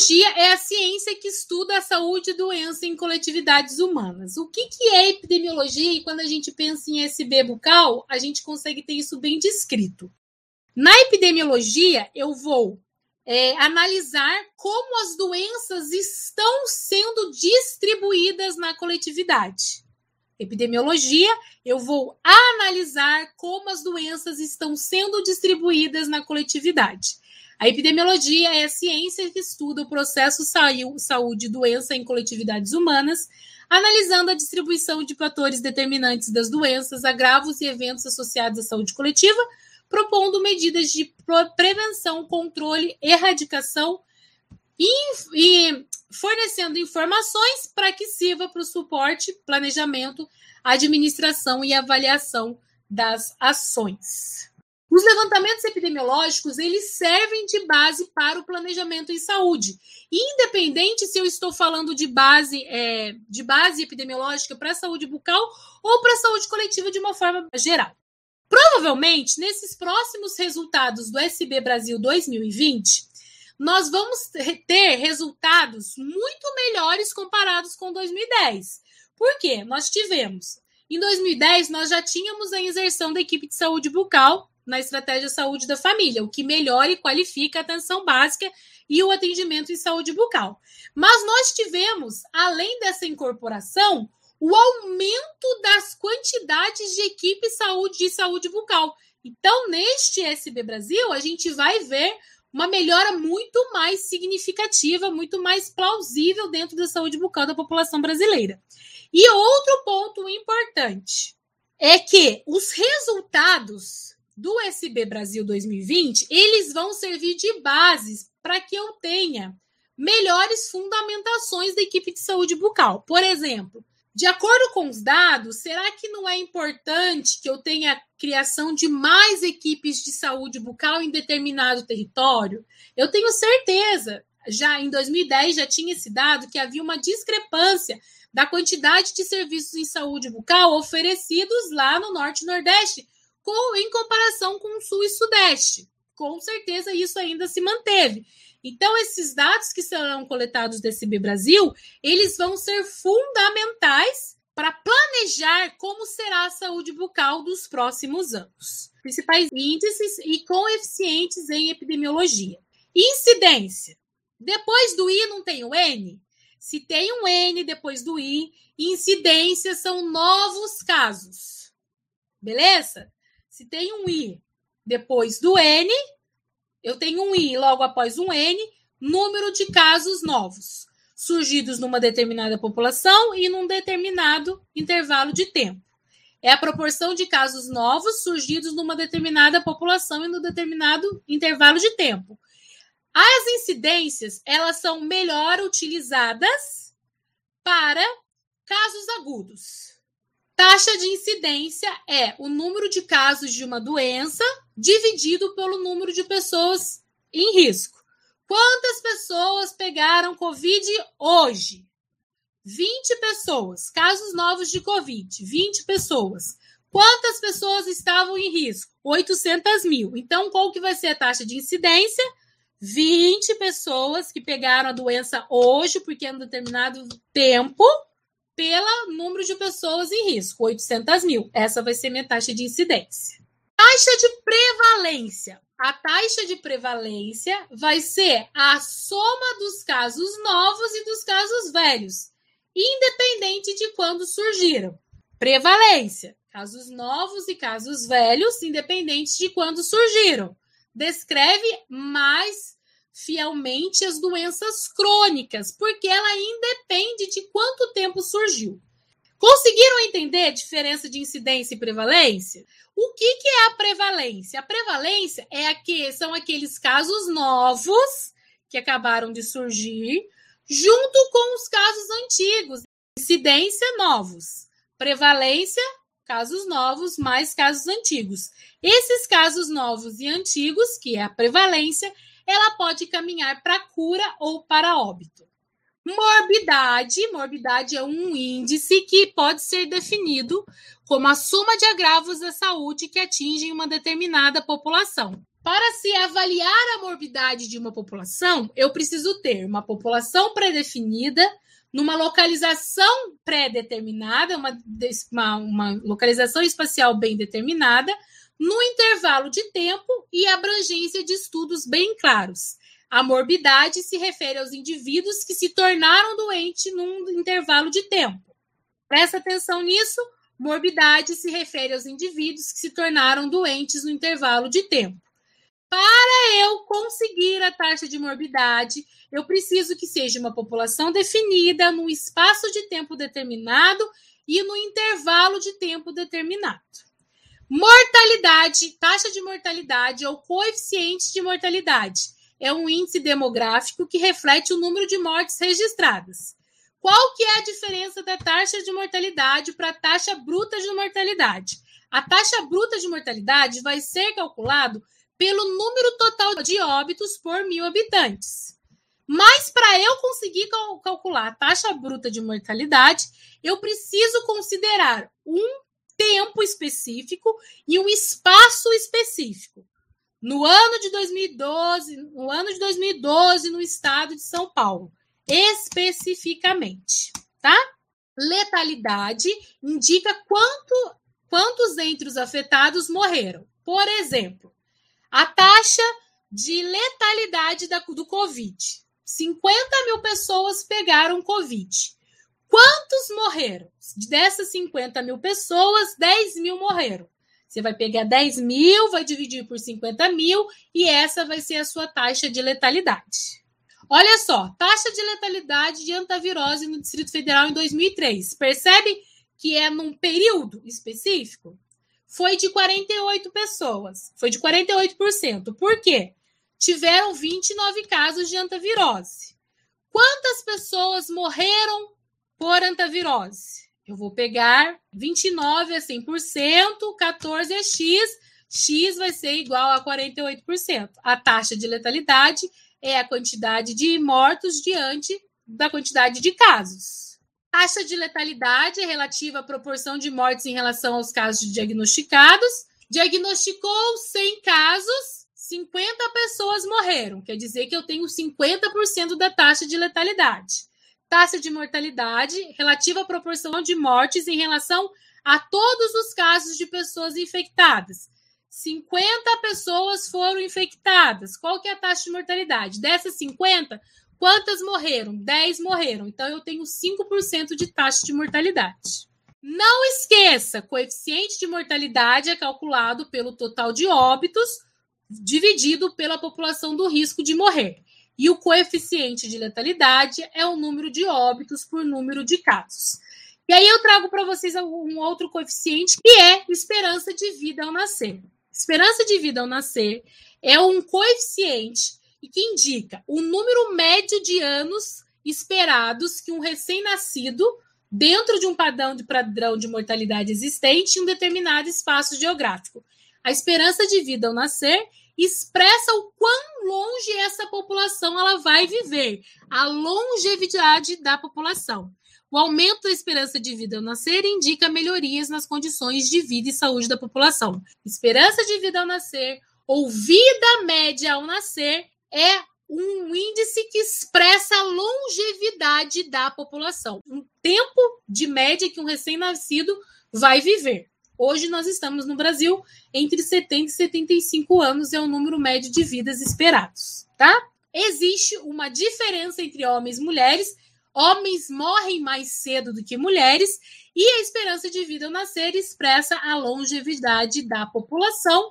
Epidemiologia é a ciência que estuda a saúde e doença em coletividades humanas. O que, que é epidemiologia? E quando a gente pensa em SB bucal, a gente consegue ter isso bem descrito. Na epidemiologia, eu vou é, analisar como as doenças estão sendo distribuídas na coletividade. Epidemiologia, eu vou analisar como as doenças estão sendo distribuídas na coletividade. A epidemiologia é a ciência que estuda o processo saúde e doença em coletividades humanas, analisando a distribuição de fatores determinantes das doenças, agravos e eventos associados à saúde coletiva, propondo medidas de prevenção, controle, erradicação e, e fornecendo informações para que sirva para o suporte, planejamento, administração e avaliação das ações. Os levantamentos epidemiológicos, eles servem de base para o planejamento em saúde. Independente se eu estou falando de base, é, de base epidemiológica para a saúde bucal ou para a saúde coletiva de uma forma geral. Provavelmente, nesses próximos resultados do SB Brasil 2020, nós vamos ter resultados muito melhores comparados com 2010. Por quê? Nós tivemos. Em 2010, nós já tínhamos a inserção da equipe de saúde bucal na estratégia saúde da família, o que melhora e qualifica a atenção básica e o atendimento em saúde bucal. Mas nós tivemos, além dessa incorporação, o aumento das quantidades de equipe saúde de saúde bucal. Então, neste SB Brasil, a gente vai ver uma melhora muito mais significativa, muito mais plausível dentro da saúde bucal da população brasileira. E outro ponto importante é que os resultados do SB Brasil 2020, eles vão servir de bases para que eu tenha melhores fundamentações da equipe de saúde bucal. Por exemplo, de acordo com os dados, será que não é importante que eu tenha a criação de mais equipes de saúde bucal em determinado território? Eu tenho certeza, já em 2010 já tinha esse dado que havia uma discrepância da quantidade de serviços em saúde bucal oferecidos lá no Norte e Nordeste, com, em comparação com o Sul e Sudeste. Com certeza isso ainda se manteve. Então, esses dados que serão coletados desse B Brasil, eles vão ser fundamentais para planejar como será a saúde bucal dos próximos anos. Principais índices e coeficientes em epidemiologia. Incidência. Depois do I não tem o N? Se tem um N depois do I, incidência são novos casos. Beleza? Se tem um I depois do N, eu tenho um I logo após um N, número de casos novos, surgidos numa determinada população e num determinado intervalo de tempo. É a proporção de casos novos surgidos numa determinada população e no determinado intervalo de tempo. As incidências, elas são melhor utilizadas para casos agudos. Taxa de incidência é o número de casos de uma doença dividido pelo número de pessoas em risco. Quantas pessoas pegaram Covid hoje? 20 pessoas. Casos novos de Covid, 20 pessoas. Quantas pessoas estavam em risco? 800 mil. Então, qual que vai ser a taxa de incidência? 20 pessoas que pegaram a doença hoje, porque é um determinado tempo, pelo número de pessoas em risco, 800 mil. Essa vai ser minha taxa de incidência. Taxa de prevalência. A taxa de prevalência vai ser a soma dos casos novos e dos casos velhos, independente de quando surgiram. Prevalência. Casos novos e casos velhos, independente de quando surgiram. Descreve mais fielmente as doenças crônicas, porque ela independe de quanto tempo surgiu. Conseguiram entender a diferença de incidência e prevalência? O que, que é a prevalência? A prevalência é aqui, são aqueles casos novos que acabaram de surgir, junto com os casos antigos. Incidência, novos. Prevalência, casos novos, mais casos antigos. Esses casos novos e antigos, que é a prevalência, ela pode caminhar para cura ou para óbito. Morbidade, morbidade é um índice que pode ser definido como a soma de agravos da saúde que atingem uma determinada população. Para se avaliar a morbidade de uma população, eu preciso ter uma população pré-definida, numa localização pré-determinada, uma, uma, uma localização espacial bem determinada, no intervalo de tempo e abrangência de estudos bem claros. A morbidade se refere aos indivíduos que se tornaram doentes num intervalo de tempo. Presta atenção nisso. Morbidade se refere aos indivíduos que se tornaram doentes no intervalo de tempo. Para eu conseguir a taxa de morbidade, eu preciso que seja uma população definida num espaço de tempo determinado e no intervalo de tempo determinado. Mortalidade, taxa de mortalidade ou coeficiente de mortalidade é um índice demográfico que reflete o número de mortes registradas. Qual que é a diferença da taxa de mortalidade para a taxa bruta de mortalidade? A taxa bruta de mortalidade vai ser calculado pelo número total de óbitos por mil habitantes. Mas para eu conseguir cal calcular a taxa bruta de mortalidade, eu preciso considerar um tempo específico e um espaço específico. No ano de 2012, no ano de 2012 no estado de São Paulo, especificamente, tá? Letalidade indica quanto, quantos entre os afetados morreram. Por exemplo, a taxa de letalidade da, do Covid. 50 mil pessoas pegaram Covid. Quantos morreram? Dessas 50 mil pessoas, 10 mil morreram. Você vai pegar 10 mil, vai dividir por 50 mil, e essa vai ser a sua taxa de letalidade. Olha só, taxa de letalidade de antavirose no Distrito Federal em 2003. Percebe que é num período específico? Foi de 48 pessoas. Foi de 48%. Por quê? Tiveram 29 casos de antavirose. Quantas pessoas morreram por antavirose? Eu vou pegar 29 a 100%, 14 é X, X vai ser igual a 48%. A taxa de letalidade é a quantidade de mortos diante da quantidade de casos. Taxa de letalidade é relativa à proporção de mortes em relação aos casos diagnosticados. Diagnosticou 100 casos, 50 pessoas morreram. Quer dizer que eu tenho 50% da taxa de letalidade. Taxa de mortalidade relativa à proporção de mortes em relação a todos os casos de pessoas infectadas. 50 pessoas foram infectadas. Qual que é a taxa de mortalidade? Dessas 50, quantas morreram? 10 morreram. Então eu tenho 5% de taxa de mortalidade. Não esqueça, coeficiente de mortalidade é calculado pelo total de óbitos dividido pela população do risco de morrer. E o coeficiente de letalidade é o número de óbitos por número de casos. E aí eu trago para vocês um outro coeficiente que é esperança de vida ao nascer. Esperança de vida ao nascer é um coeficiente que indica o número médio de anos esperados que um recém-nascido, dentro de um padrão de padrão de mortalidade existente em um determinado espaço geográfico. A esperança de vida ao nascer expressa o quão longe essa população ela vai viver, a longevidade da população. O aumento da esperança de vida ao nascer indica melhorias nas condições de vida e saúde da população. Esperança de vida ao nascer ou vida média ao nascer é um índice que expressa a longevidade da população, um tempo de média que um recém-nascido vai viver. Hoje nós estamos no Brasil entre 70 e 75 anos é o número médio de vidas esperados, tá? Existe uma diferença entre homens e mulheres Homens morrem mais cedo do que mulheres e a esperança de vida ao nascer expressa a longevidade da população.